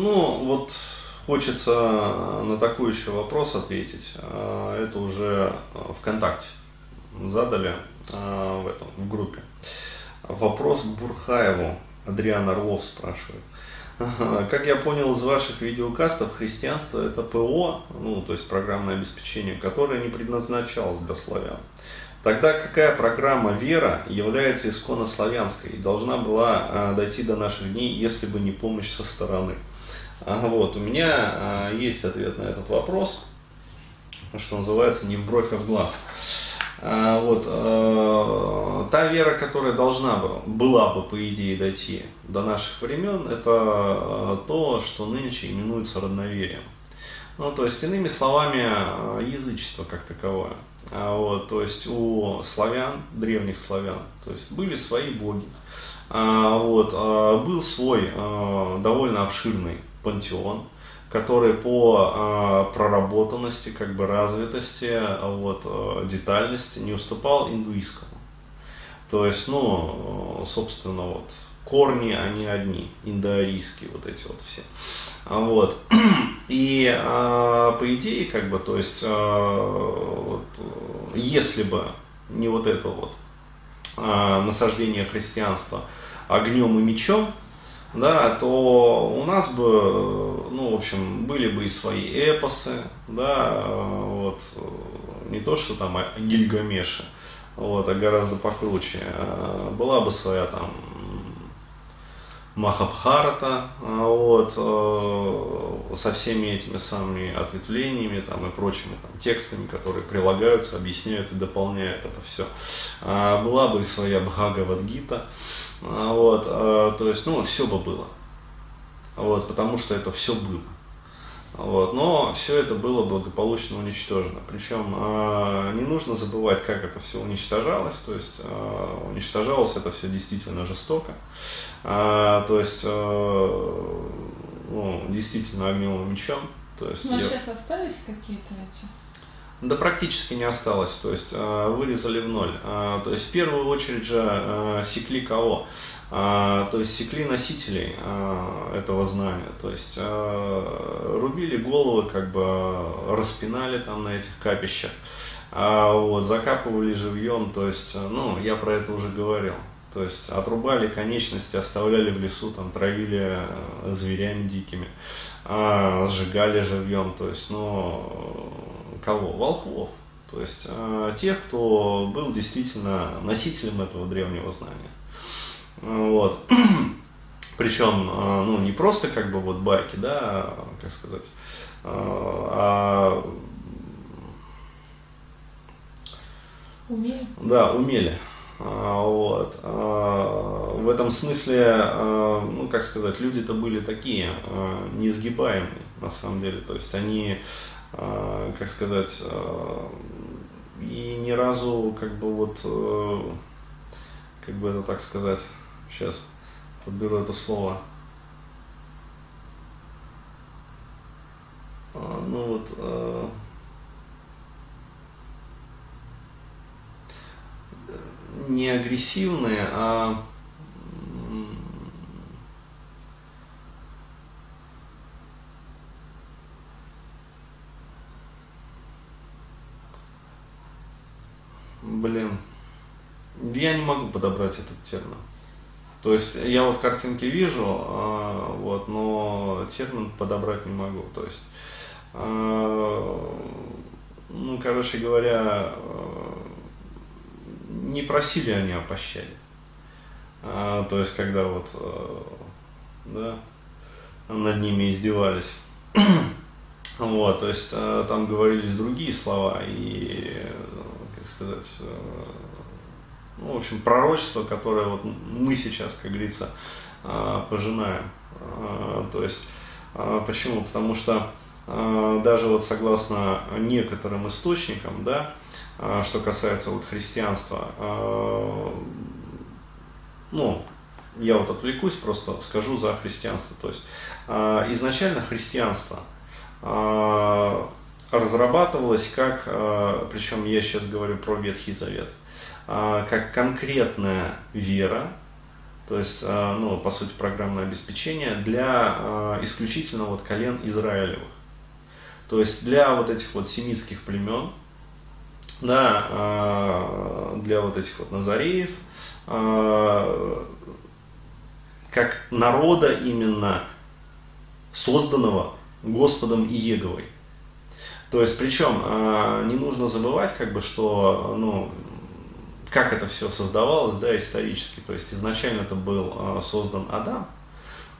Ну, вот хочется на такой еще вопрос ответить. А, это уже ВКонтакте задали а, в этом, в группе. Вопрос к Бурхаеву. Адриан Орлов спрашивает. Как я понял из ваших видеокастов, христианство это ПО, ну, то есть программное обеспечение, которое не предназначалось для славян. Тогда какая программа вера является исконно славянской и должна была а, дойти до наших дней, если бы не помощь со стороны? А, вот, у меня а, есть ответ на этот вопрос, что называется, не в бровь, а в глаз. А, вот, э, та вера, которая должна была, бы, по идее, дойти до наших времен, это то, что нынче именуется родноверием. Ну, то есть, иными словами, язычество как таковое. А, вот, то есть у славян, древних славян, то есть были свои боги. А, вот, был свой довольно обширный пантеон, который по э, проработанности, как бы развитости, вот, э, детальности не уступал индуистскому. То есть, ну, собственно, вот, корни, они одни, индоарийские вот эти вот все. Вот. И э, по идее, как бы, то есть, э, вот, если бы не вот это вот э, насаждение христианства огнем и мечом, да, то у нас бы, ну, в общем, были бы и свои эпосы, да, вот, не то, что там Гильгамеши, вот, а гораздо покруче. Была бы своя там Махабхарата, вот, со всеми этими самыми ответвлениями там, и прочими там, текстами, которые прилагаются, объясняют и дополняют это все. Была бы и своя Бхагавадгита, а, вот, а, то есть, ну, все бы было. Вот, потому что это все было. Вот, но все это было благополучно уничтожено. Причем э, не нужно забывать, как это все уничтожалось. То есть э, уничтожалось это все действительно жестоко. Э, то есть э, ну, действительно огнем и мечом. То есть, а я... сейчас остались какие-то эти да практически не осталось, то есть э, вырезали в ноль. Э, то есть в первую очередь же э, секли кого? То есть секли носителей этого знания, то есть рубили головы, как бы распинали там на этих капищах, вот, закапывали живьем, то есть, ну, я про это уже говорил. То есть отрубали конечности, оставляли в лесу, там травили зверями дикими, сжигали живьем, то есть, ну, кого? Волхвов. То есть э, тех, кто был действительно носителем этого древнего знания. Вот. Причем, э, ну, не просто как бы вот байки, да, как сказать, э, а Умели? Да, умели. А, вот. А, в этом смысле, а, ну, как сказать, люди-то были такие, несгибаемые, на самом деле. То есть они а, как сказать, а, и ни разу как бы вот, э, как бы это так сказать, сейчас подберу это слово, ну вот, э, не агрессивные, а я не могу подобрать этот термин. То есть я вот картинки вижу, а, вот, но термин подобрать не могу. То есть, а, ну, короче говоря, а, не просили они о пощаде. То есть, когда вот, да, над ними издевались. вот, то есть, там говорились другие слова, и сказать, э, ну, в общем, пророчество, которое вот мы сейчас, как говорится, э, пожинаем. Э, то есть, почему? Потому что даже вот согласно некоторым источникам, да, что касается вот христианства, ну, я вот отвлекусь, просто скажу за христианство. То есть изначально христианство разрабатывалась как, причем я сейчас говорю про Ветхий Завет, как конкретная вера, то есть, э, ну, по сути, программное обеспечение для э, исключительно вот колен Израилевых. То есть для вот этих вот семитских племен, да, для вот этих вот назареев, как народа именно созданного Господом Иеговой. То есть, причем не нужно забывать, как бы, что ну, как это все создавалось, да, исторически. То есть изначально это был э, создан Адам,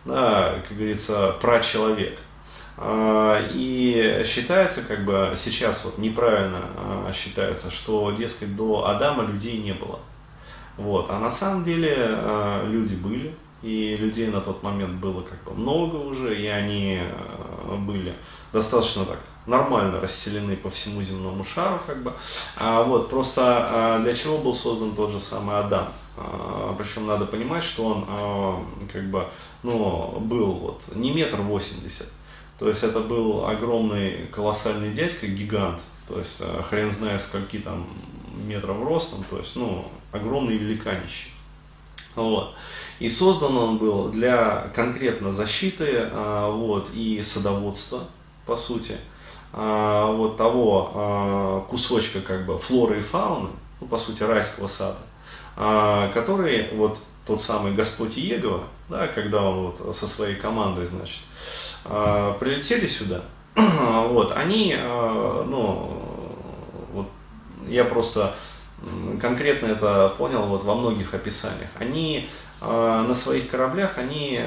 да, как говорится, прачеловек. Э, и считается, как бы сейчас вот неправильно э, считается, что, дескать, до Адама людей не было. Вот. А на самом деле люди были, и людей на тот момент было как бы много уже, и они были достаточно так нормально расселены по всему земному шару, как бы. А, вот, просто а, для чего был создан тот же самый Адам? А, причем надо понимать, что он а, как бы, ну, был вот не метр восемьдесят, то есть это был огромный колоссальный дядька, гигант, то есть хрен знает скольки там метров ростом, то есть, ну, огромный великанище. Вот. И создан он был для конкретно защиты вот, и садоводства, по сути. А, вот того а, кусочка как бы флоры и фауны, ну, по сути, райского сада, а, который вот тот самый Господь Иегова, да, когда он вот со своей командой, значит, прилетели сюда, вот, они, ну, вот, я просто конкретно это понял вот во многих описаниях, они на своих кораблях, они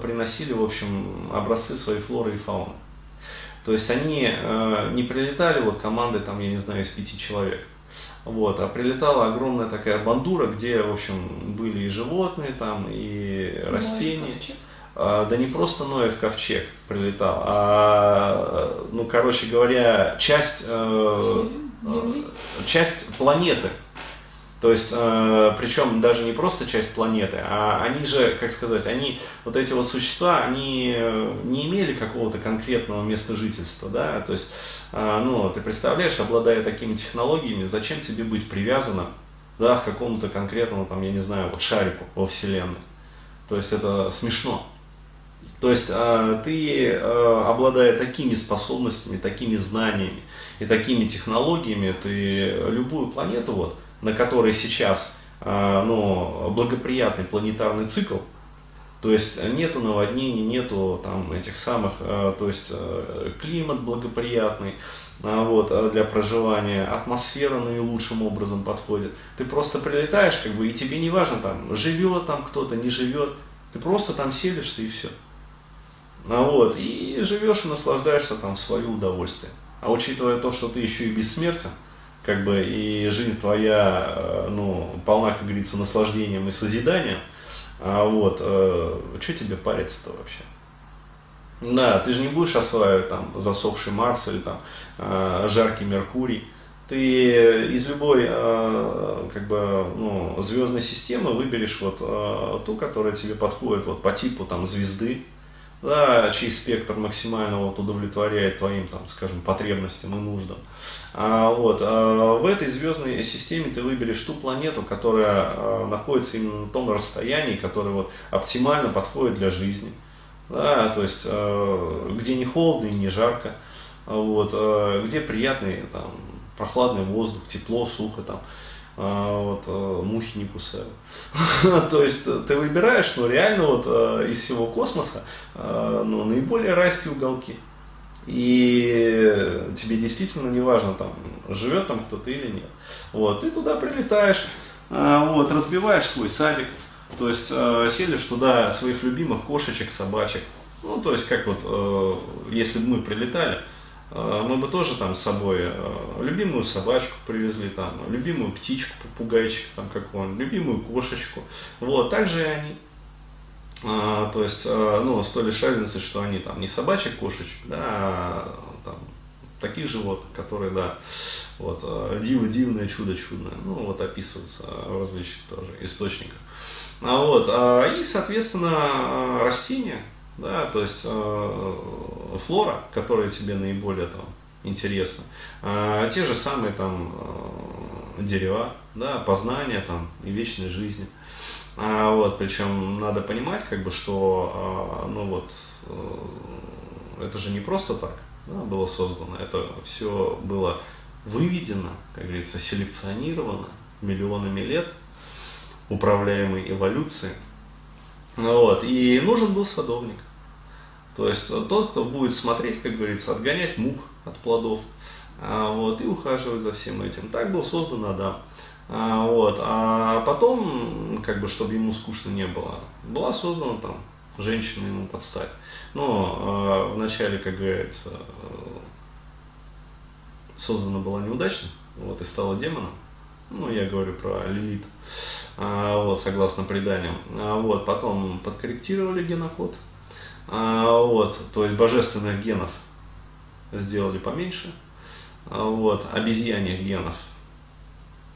приносили, в общем, образцы своей флоры и фауны. То есть они э, не прилетали вот командой, там, я не знаю, из пяти человек. Вот, а прилетала огромная такая бандура, где, в общем, были и животные там, и растения. А, да не просто Ноев ковчег прилетал, а, ну, короче говоря, часть, э, часть планеты то есть, э, причем даже не просто часть планеты, а они же, как сказать, они, вот эти вот существа, они э, не имели какого-то конкретного места жительства, да, то есть, э, ну, ты представляешь, обладая такими технологиями, зачем тебе быть привязанным, да, к какому-то конкретному, там, я не знаю, вот шарику во Вселенной. То есть, это смешно. То есть, э, ты, э, обладая такими способностями, такими знаниями и такими технологиями, ты любую планету, вот, на которой сейчас а, ну, благоприятный планетарный цикл, то есть нету наводнений, нету там этих самых, а, то есть э, климат благоприятный а, вот, для проживания, атмосфера наилучшим образом подходит. Ты просто прилетаешь, как бы, и тебе не важно, там, живет там кто-то, не живет, ты просто там селишься и все. А вот, и живешь и наслаждаешься там в свое удовольствие. А учитывая то, что ты еще и бессмертен, как бы и жизнь твоя, э, ну, полна, как говорится, наслаждением и созиданием, а вот, э, что тебе париться-то вообще? Да, ты же не будешь осваивать там засохший Марс или там э, жаркий Меркурий. Ты из любой э, как бы, ну, звездной системы выберешь вот э, ту, которая тебе подходит вот по типу там звезды, да, чей спектр максимально вот удовлетворяет твоим, там, скажем, потребностям и нуждам. А, вот, а в этой звездной системе ты выберешь ту планету, которая а, находится именно на том расстоянии, которое вот, оптимально подходит для жизни. Да, то есть, а, где не холодно и не жарко, а вот, а, где приятный там, прохладный воздух, тепло, сухо, там, вот, а, мухи не кусают. То есть ты выбираешь, ну реально вот а, из всего космоса ну, наиболее райские уголки. И тебе действительно не важно, там, живет там кто-то или нет. Вот, ты туда прилетаешь, вот, разбиваешь свой садик, то есть селишь туда своих любимых кошечек, собачек. Ну, то есть, как вот, если бы мы прилетали, а, мы бы тоже там с собой а, любимую собачку привезли, там, любимую птичку, попугайчик там какого-нибудь, любимую кошечку. Вот, также и они. А, то есть, а, ну, с той лишь разницей, что они там не собачек, кошечек, да, а там, таких животных, которые, да, вот, диво дивное, чудо чудное, ну, вот описываются в различных тоже источниках. А вот, а, и, соответственно, растения, да, то есть э, флора, которая тебе наиболее там интересна, э, те же самые там э, дерева, да, познания там и вечной жизни. А, вот, причем надо понимать, как бы, что, а, ну вот, э, это же не просто так да, было создано, это все было выведено, как говорится, селекционировано миллионами лет, управляемой эволюцией. Вот, и нужен был садовник. То есть тот, кто будет смотреть, как говорится, отгонять мух от плодов, а, вот, и ухаживать за всем этим. Так был создан Адам. А, вот, а потом, как бы, чтобы ему скучно не было, была создана там женщина ему подстать. Но а, вначале, как говорится, создана была неудачно, вот, и стала демоном. Ну, я говорю про Лилит, а, вот, согласно преданиям. А, вот, потом подкорректировали генокод, а, вот, то есть божественных генов сделали поменьше, а, вот, обезьяньих генов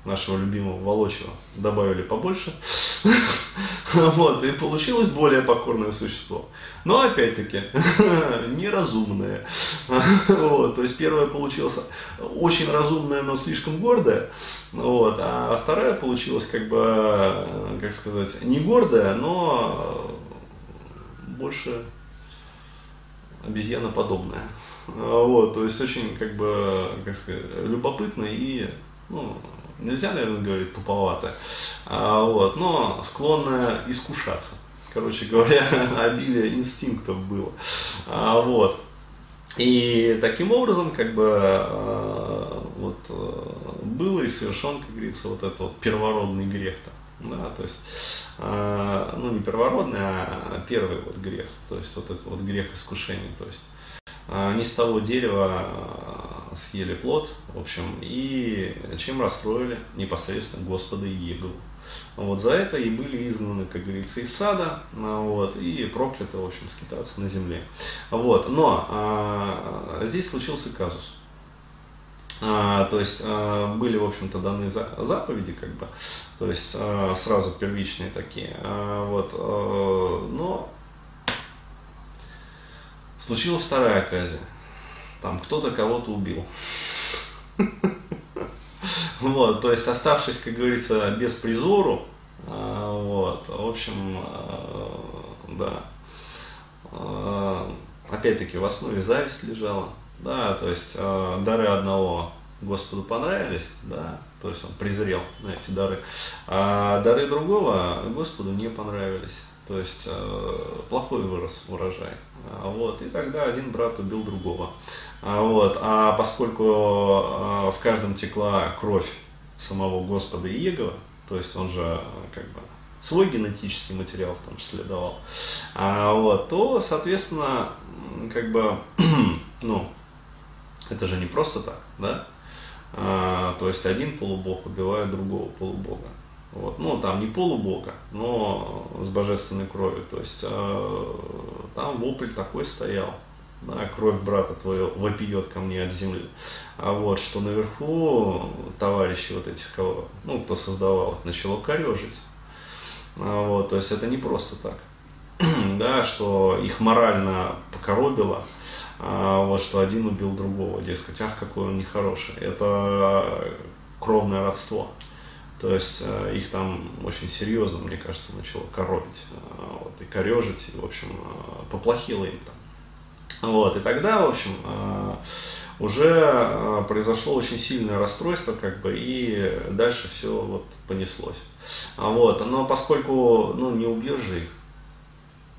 нашего любимого Волочева добавили побольше. Вот, и получилось более покорное существо. Но опять-таки, неразумное. Вот, то есть первое получилось очень разумное, но слишком гордое. Вот, а вторая получилась как бы, как сказать, не гордая, но больше обезьяноподобная. Вот, то есть очень как бы, как сказать, любопытно и ну, нельзя, наверное, говорить туповато, а, вот, но склонная искушаться. Короче говоря, обилие инстинктов было. А, вот. И таким образом, как бы, а, вот, а, было и совершен, как говорится, вот этот вот первородный грех-то. Да, то есть, а, ну, не первородный, а первый вот грех, то есть, вот этот вот грех искушения, то есть, а, не с того дерева а, съели плод, в общем, и чем расстроили непосредственно Господа Иегову. Вот за это и были изгнаны, как говорится, из сада, а, вот, и прокляты, в общем, скитаться на земле. Вот, но а, здесь случился казус. А, то есть а, были, в общем-то, даны заповеди, как бы, то есть а, сразу первичные такие. Вот, но Случилась вторая оказия. Там кто-то кого-то убил. Вот, то есть оставшись, как говорится, без призору, вот, в общем, да, опять-таки в основе зависть лежала, да, то есть дары одного Господу понравились, да, то есть он презрел на эти дары, а дары другого Господу не понравились, то есть плохой вырос урожай, а, вот, и тогда один брат убил другого. А, вот, а поскольку а, в каждом текла кровь самого Господа Иегова, то есть он же как бы свой генетический материал в том числе давал, а, вот, то, соответственно, как бы, ну, это же не просто так, да? А, то есть один полубог убивает другого полубога. Вот. Ну, там не полубога, но с божественной кровью. То есть э, там вопль такой стоял. Да, кровь брата твоего вопиет ко мне от земли. А вот что наверху товарищи вот этих, кого, ну, кто создавал, начало корежить. А вот, то есть это не просто так. да, что их морально покоробило, вот что один убил другого, дескать, ах, какой он нехороший. Это кровное родство. То есть э, их там очень серьезно, мне кажется, начало коробить э, вот, и корежить, и, в общем, э, поплохело им там. Вот, и тогда, в общем, уже произошло очень сильное расстройство, как бы, и дальше все вот понеслось. А вот, но поскольку, ну, не убьешь же их,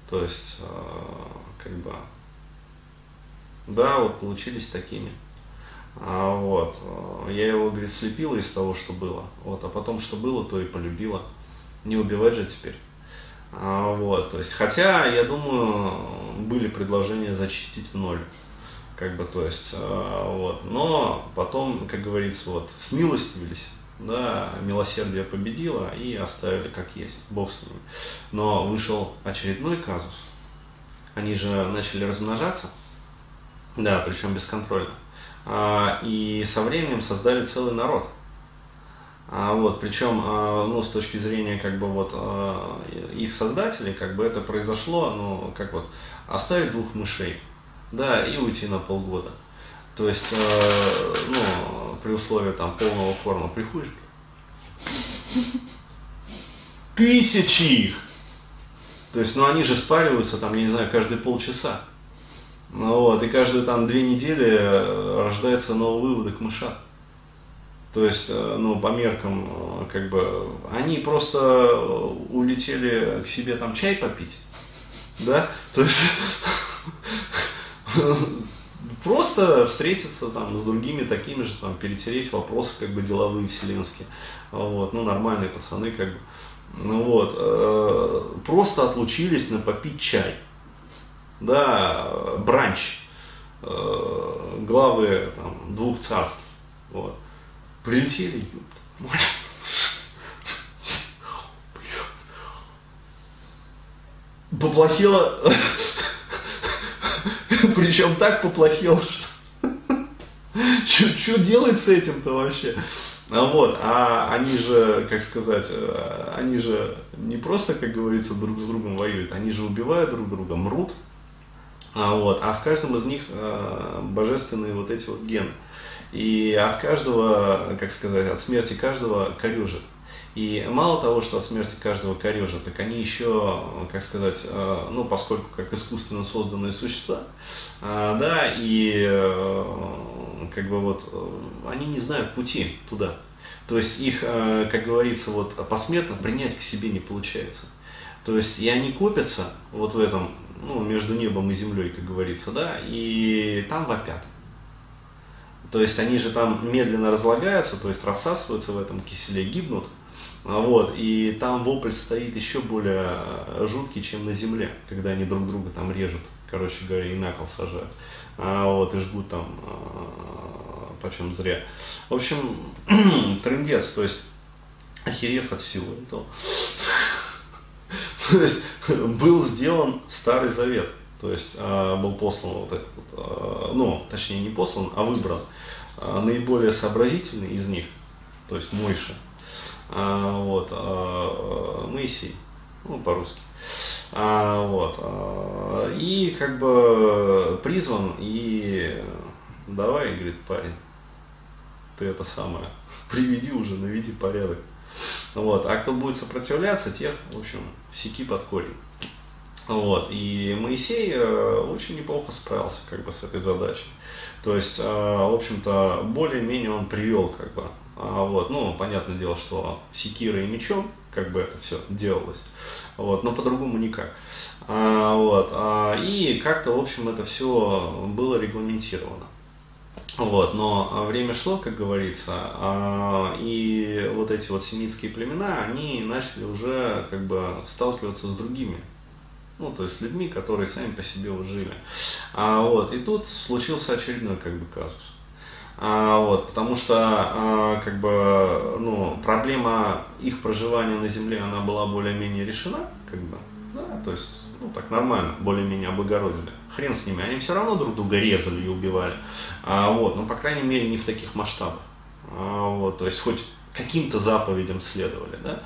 то есть, как бы, да, вот получились такими. А, вот. Я его, говорит, слепила из того, что было. Вот. А потом, что было, то и полюбила. Не убивать же теперь. А, вот. То есть, хотя, я думаю, были предложения зачистить в ноль. Как бы, то есть, а, вот. Но потом, как говорится, вот, смилостивились да, милосердие победило и оставили как есть, Бог с ними. Но вышел очередной казус. Они же начали размножаться, да, причем бесконтрольно. А, и со временем создали целый народ. А, вот, причем, а, ну, с точки зрения, как бы, вот, их создателей, как бы это произошло, ну, как вот, оставить двух мышей, да, и уйти на полгода. То есть, ну, при условии там полного корма приходишь, Тысячи их. То есть, ну они же спариваются там, я не знаю, каждые полчаса. Ну, вот, и каждые там две недели э, рождается новый выводок мыша. То есть, э, ну, по меркам, э, как бы, они просто улетели к себе там чай попить, да, то есть, просто встретиться там с другими такими же, там, перетереть вопросы, как бы, деловые, вселенские, вот, ну, нормальные пацаны, как бы, ну, вот, просто отлучились на попить чай, да, бранч, э, главы, там, двух царств, вот, прилетели, поплохело. Причем так поплохело, что что делать с этим-то вообще? А вот, а они же, как сказать, э, они же не просто, как говорится, друг с другом воюют, они же убивают друг друга, мрут, а, вот, а в каждом из них а, божественные вот эти вот гены. И от каждого, как сказать, от смерти каждого корежит. И мало того, что от смерти каждого корежит, так они еще, как сказать, э, ну, поскольку как искусственно созданные существа, э, да, и э, как бы вот они не знают пути туда. То есть их, как говорится, вот посмертно принять к себе не получается. То есть и они копятся вот в этом, ну, между небом и землей, как говорится, да, и там вопят. То есть они же там медленно разлагаются, то есть рассасываются в этом киселе, гибнут, а вот, и там вопль стоит еще более э, жуткий, чем на земле, когда они друг друга там режут, короче говоря, и на кол сажают. А, вот, и жгут там а, почем зря. В общем, трендец, то есть охерев от всего этого. То есть был сделан Старый Завет, то есть а, был послан вот этот, вот, ну, точнее не послан, а выбран наиболее сообразительный из них, то есть Мойша, а, вот, а, Моисей, ну, по-русски. А, вот, а, и как бы призван, и давай, говорит парень, ты это самое, приведи уже, наведи порядок. Вот, а кто будет сопротивляться, тех, в общем, сики под корень. Вот, и Моисей э, очень неплохо справился как бы с этой задачей. То есть, э, в общем-то, более-менее он привел как бы а, вот, ну, понятное дело, что секирой и мечом, как бы это все делалось, вот, но по-другому никак. А, вот, а, и как-то, в общем, это все было регламентировано. Вот, но время шло, как говорится, а, и вот эти вот семитские племена, они начали уже как бы сталкиваться с другими, ну, то есть людьми, которые сами по себе вот жили. А, вот, и тут случился очередной как бы казус. А, вот, потому что а, как бы, ну, проблема их проживания на Земле, она была более-менее решена, как бы, да, то есть, ну, так нормально, более-менее облагородили. Хрен с ними, они все равно друг друга резали и убивали, а, вот, но, по крайней мере, не в таких масштабах, а, вот, то есть, хоть каким-то заповедям следовали, да,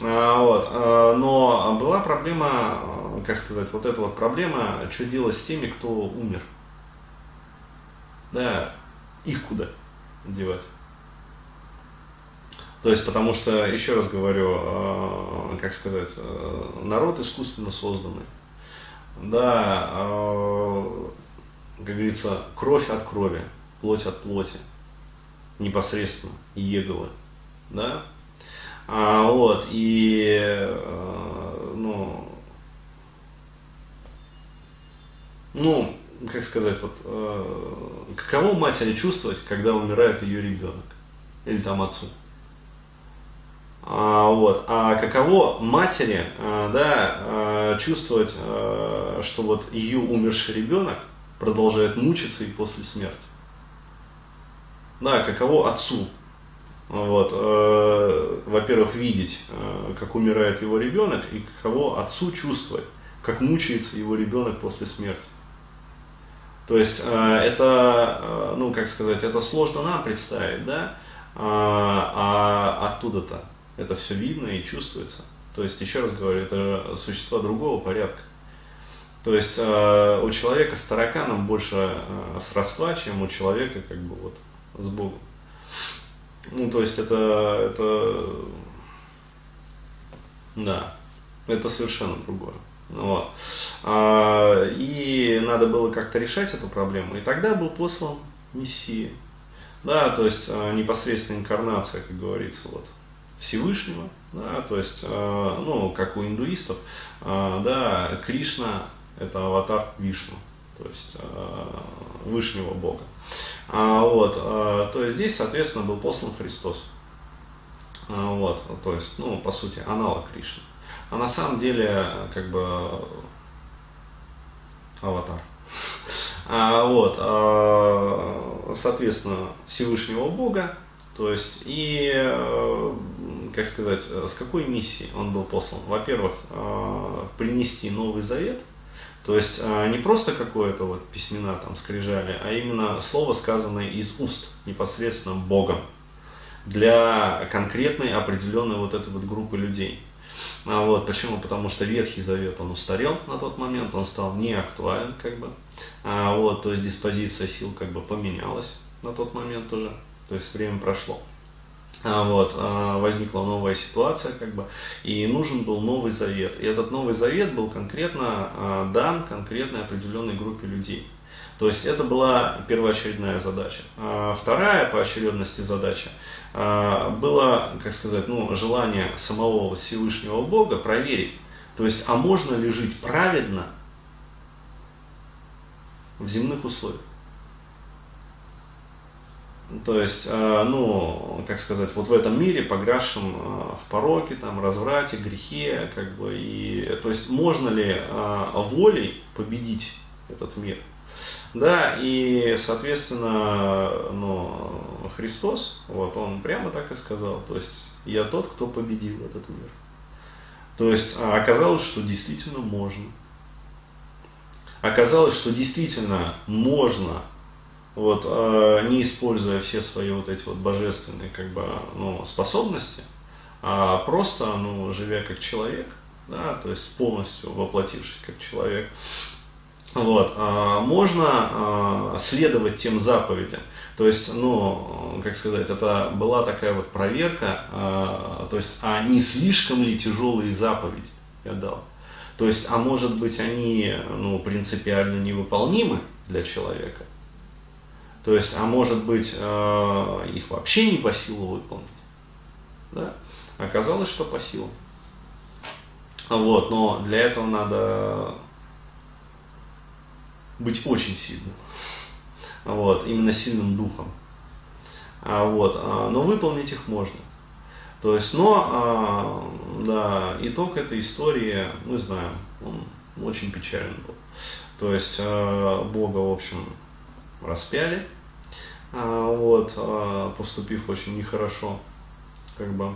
а, вот, а, но была проблема, как сказать, вот эта вот проблема, что делать с теми, кто умер, да, их куда девать? То есть, потому что, еще раз говорю, э, как сказать, э, народ искусственно созданный. Да, э, как говорится, кровь от крови, плоть от плоти, непосредственно, Еговы, да. А, вот, и, э, ну, ну, как сказать, вот, э, каково матери чувствовать, когда умирает ее ребенок или там отцу. А, вот. а каково матери а, да, а, чувствовать, а, что вот ее умерший ребенок продолжает мучиться и после смерти. Да, каково отцу, вот, э, во-первых, видеть, э, как умирает его ребенок, и каково отцу чувствовать, как мучается его ребенок после смерти. То есть э, это, э, ну как сказать, это сложно нам представить, да, а, а оттуда-то это все видно и чувствуется. То есть, еще раз говорю, это существа другого порядка. То есть э, у человека с тараканом больше сродства, чем у человека как бы вот с Богом. Ну, то есть это, это Да, это совершенно другое. Вот. А, и надо было как-то решать эту проблему. И тогда был послан Мессия. Да, то есть а, непосредственно инкарнация, как говорится, вот, Всевышнего, да, то есть, а, ну, как у индуистов, а, да, Кришна это аватар Вишну, то есть а, Вышнего Бога. А, вот, то есть здесь, соответственно, был послан Христос. А, вот, то есть, ну, по сути, аналог Кришны. А на самом деле, как бы, аватар. А, вот, соответственно, Всевышнего Бога, то есть, и, э, как сказать, с какой миссией он был послан? Во-первых, э, принести Новый Завет, то есть э, не просто какое-то вот письмена там скрижали, а именно слово, сказанное из уст непосредственно Богом для конкретной определенной вот этой вот группы людей. А вот, почему? Потому что Ветхий Завет, он устарел на тот момент, он стал неактуален, как бы. А вот, то есть диспозиция сил как бы поменялась на тот момент уже, то есть время прошло. А вот, а, возникла новая ситуация, как бы, и нужен был новый завет. И этот новый завет был конкретно а, дан конкретной определенной группе людей. То есть это была первоочередная задача. Вторая по очередности задача было, как сказать, ну, желание самого Всевышнего Бога проверить, то есть, а можно ли жить праведно в земных условиях. То есть, а, ну, как сказать, вот в этом мире, погрязшем а, в пороке, там, разврате, грехе, как бы, и, то есть, можно ли а, волей победить этот мир? Да, и, соответственно, ну, Христос, вот, он прямо так и сказал, то есть, я тот, кто победил этот мир. То есть, а оказалось, что действительно можно. Оказалось, что действительно можно, вот, а, не используя все свои вот эти вот божественные, как бы, ну, способности, а просто, ну, живя как человек, да, то есть полностью воплотившись как человек, вот, а, можно а, следовать тем заповедям. То есть, ну, как сказать, это была такая вот проверка, то есть, а не слишком ли тяжелые заповеди я дал. То есть, а может быть, они ну, принципиально невыполнимы для человека. То есть, а может быть, их вообще не по силу выполнить. Да? Оказалось, что по силу. Вот, но для этого надо быть очень сильным. Вот, именно сильным духом. А, вот, а, но выполнить их можно. То есть, но, а, да, итог этой истории, мы знаем, он очень печальный был. То есть, а, Бога, в общем, распяли, вот, а, поступив очень нехорошо, как бы.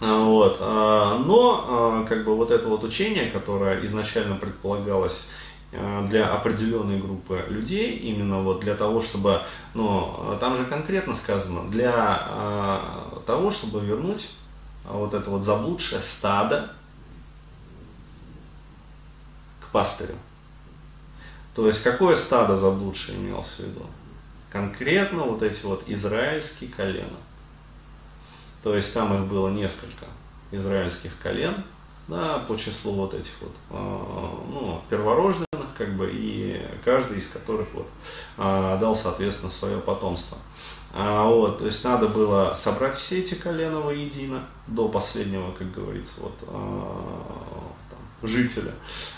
А, вот, а, но, а, как бы, вот это вот учение, которое изначально предполагалось Э, для определенной группы людей, именно вот для того, чтобы, ну, там же конкретно сказано, для того, чтобы вернуть вот это вот заблудшее стадо к пастырю. То есть какое стадо заблудшее имелось в виду? Конкретно вот эти вот израильские колена. То есть там их было несколько израильских колен, да, по числу вот этих вот, э, ну, перворожденных, как бы, и каждый из которых вот, а, дал, соответственно, свое потомство. А, вот, то есть надо было собрать все эти колена воедино, до последнего, как говорится, вот, а, там, жителя,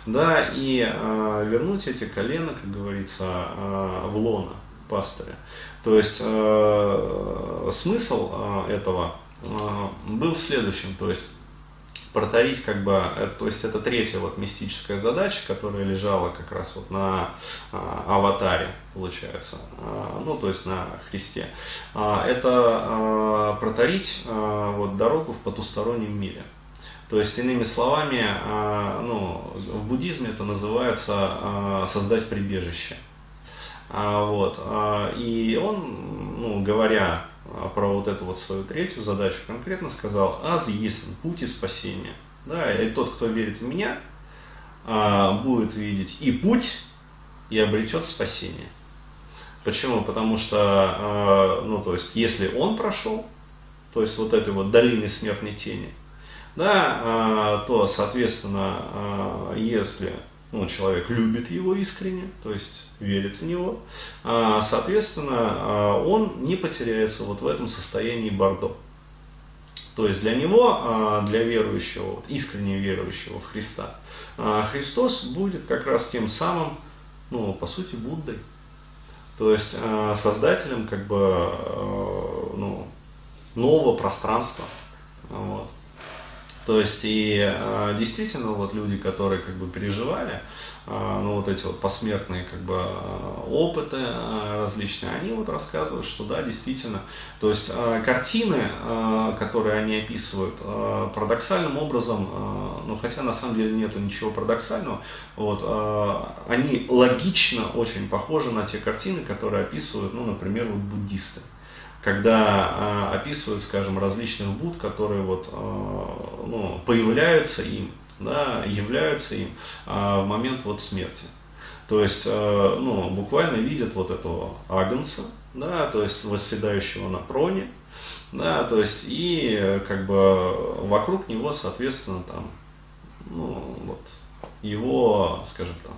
да, и а, вернуть эти колена, как говорится, а, в лона пастыря. То есть а, смысл а, этого а, был в следующем, то есть протарить как бы, это, то есть это третья вот мистическая задача, которая лежала как раз вот на а, аватаре, получается, а, ну то есть на Христе. А, это а, протарить а, вот дорогу в потустороннем мире. То есть, иными словами, а, ну, в буддизме это называется а, создать прибежище. А, вот, а, и он, ну, говоря а, про вот эту вот свою третью задачу конкретно сказал, аз есть путь и спасения. Да, и тот, кто верит в меня, а, будет видеть и путь, и обретет спасение. Почему? Потому что, а, ну, то есть, если он прошел, то есть вот этой вот долины смертной тени, да, то, соответственно, если ну, человек любит его искренне, то есть верит в него, соответственно, он не потеряется вот в этом состоянии бордо. То есть для него, для верующего, искренне верующего в Христа, Христос будет как раз тем самым, ну, по сути, Буддой. То есть создателем как бы ну, нового пространства. Вот. То есть и э, действительно вот люди, которые как бы переживали, э, ну вот эти вот посмертные как бы опыты э, различные, они вот рассказывают, что да, действительно, то есть э, картины, э, которые они описывают, э, парадоксальным образом, э, ну хотя на самом деле нету ничего парадоксального, вот, э, они логично очень похожи на те картины, которые описывают, ну, например, вот буддисты когда э, описывают, скажем, различных Будд, которые вот, э, ну, появляются им, да, являются им э, в момент вот смерти. То есть, э, ну, буквально видят вот этого агнца, да, то есть восседающего на проне, да, то есть и как бы вокруг него, соответственно, там, ну, вот, его, скажем там,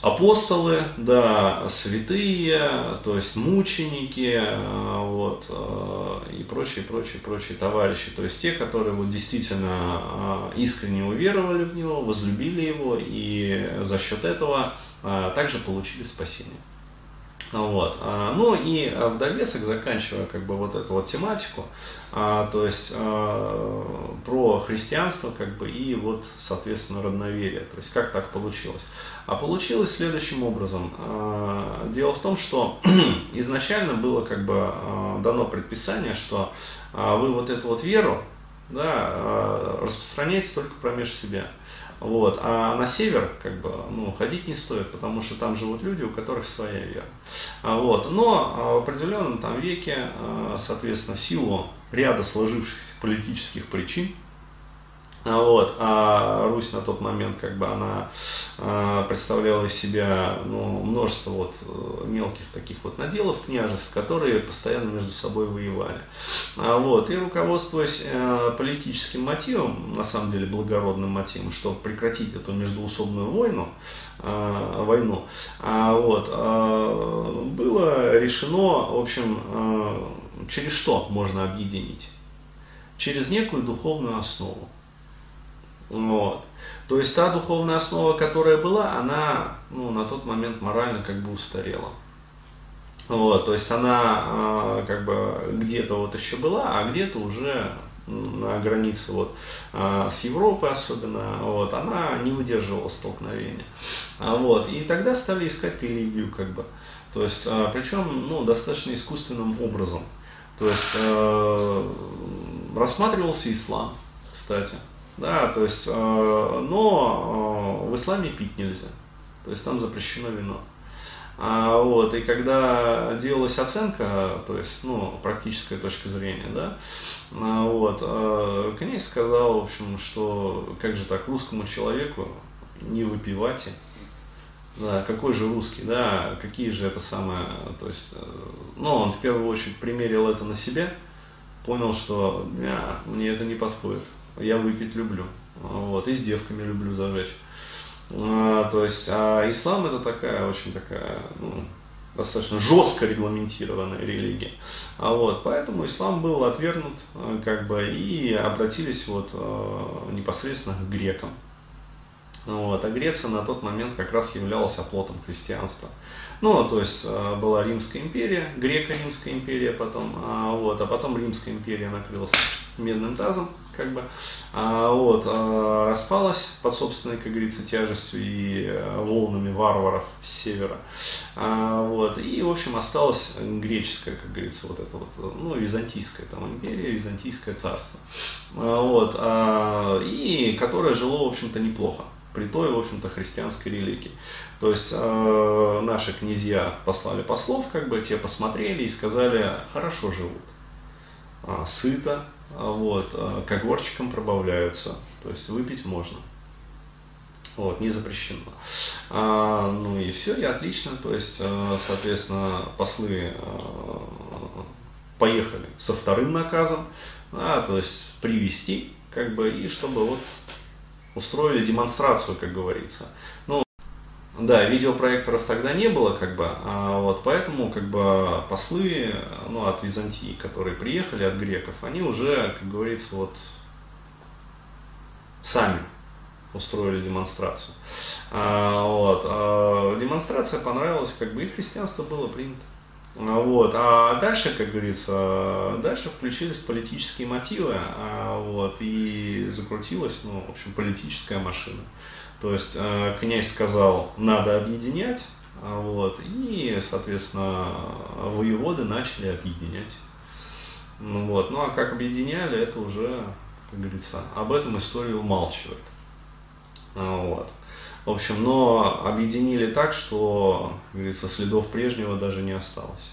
апостолы, да, святые, то есть мученики, э, вот, э, и прочие, прочие, прочие товарищи, то есть те, которые вот действительно э, искренне уверовали в него, возлюбили его и за счет этого также получили спасение. Вот. Ну и в довесок, заканчивая как бы вот эту вот тематику, то есть про христианство как бы и вот, соответственно, родноверие. То есть как так получилось. А получилось следующим образом. Дело в том, что изначально было как бы дано предписание, что вы вот эту вот веру да, распространяете только промеж себя. Вот. А на север как бы, ну, ходить не стоит, потому что там живут люди, у которых своя вера. А, вот. Но в определенном там веке, а, соответственно, в силу ряда сложившихся политических причин, а, вот. А Русь на тот момент, как бы, она а, представляла из себя ну, множество вот э, мелких таких вот наделов княжеств, которые постоянно между собой воевали. А, вот. И руководствуясь а, политическим мотивом, на самом деле благородным мотивом, чтобы прекратить эту междуусобную войну, а, войну, а, вот, а, было решено, в общем, а, через что можно объединить? Через некую духовную основу. Вот. То есть та духовная основа, которая была, она ну, на тот момент морально как бы устарела. Вот, то есть она э, как бы где-то вот еще была, а где-то уже на границе вот, э, с Европой особенно, вот, она не выдерживала столкновения. А, вот, и тогда стали искать религию как бы. То есть, э, причем ну, достаточно искусственным образом. То есть э, рассматривался ислам, кстати. Да, то есть, э, но э, в исламе пить нельзя. То есть там запрещено вино. А, вот, и когда делалась оценка, то есть, ну, практическая точка зрения, да, а, вот, э, князь сказал, в общем, что как же так русскому человеку не выпивать, да, какой же русский, да, какие же это самое, то есть, э, ну, он в первую очередь примерил это на себе, понял, что мне это не подходит я выпить люблю. Вот, и с девками люблю зажечь. А, то есть, а ислам это такая очень такая, ну, достаточно жестко регламентированная религия. А вот, поэтому ислам был отвергнут, э, как бы, и обратились вот э, непосредственно к грекам. Вот, а Греция на тот момент как раз являлась оплотом христианства. Ну, то есть была Римская империя, Греко-Римская империя потом, а, вот, а потом Римская империя накрылась медным тазом, как бы, а, вот, а, распалась под собственной, как говорится, тяжестью и а, волнами варваров с севера, а, вот, и, в общем, осталась греческая, как говорится, вот это вот, ну, византийская там империя, византийское царство, а, вот, а, и которое жило, в общем-то, неплохо при той, в общем-то, христианской религии. То есть э, наши князья послали послов, как бы те посмотрели и сказали, хорошо живут, э, сыто, а вот, а, к огурчикам пробавляются, то есть выпить можно. Вот, не запрещено. А, ну и все, и отлично. То есть, а, соответственно, послы поехали со вторым наказом, а, то есть привести как бы, и чтобы вот устроили демонстрацию, как говорится. Ну, да, видеопроекторов тогда не было, как бы, а вот поэтому, как бы, послы, ну, от Византии, которые приехали от греков, они уже, как говорится, вот сами устроили демонстрацию. А, вот, а, демонстрация понравилась, как бы, и христианство было принято. А, вот. А дальше, как говорится, дальше включились политические мотивы, а, вот, и закрутилась, ну, в общем, политическая машина. То есть э, князь сказал, надо объединять, а, вот, и, соответственно, воеводы начали объединять. Ну, вот. ну а как объединяли, это уже, как говорится, об этом история умалчивает. Вот. В общем, но объединили так, что, как говорится, следов прежнего даже не осталось.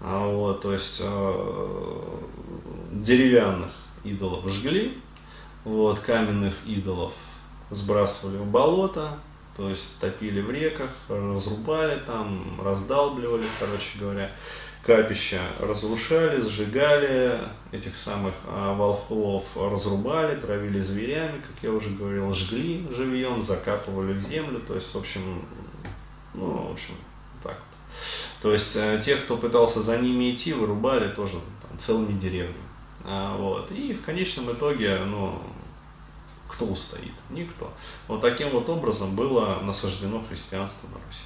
А вот, то есть э, деревянных идолов жгли, вот, каменных идолов сбрасывали в болото, то есть топили в реках, разрубали там, раздалбливали, короче говоря капища разрушали, сжигали этих самых а, волхвов, разрубали, травили зверями, как я уже говорил, жгли живьем, закапывали в землю, то есть, в общем, ну, в общем, так вот. То есть, э, те, кто пытался за ними идти, вырубали тоже там, целыми деревнями. А, вот. И в конечном итоге, ну, кто устоит? Никто. Вот таким вот образом было насаждено христианство на Руси.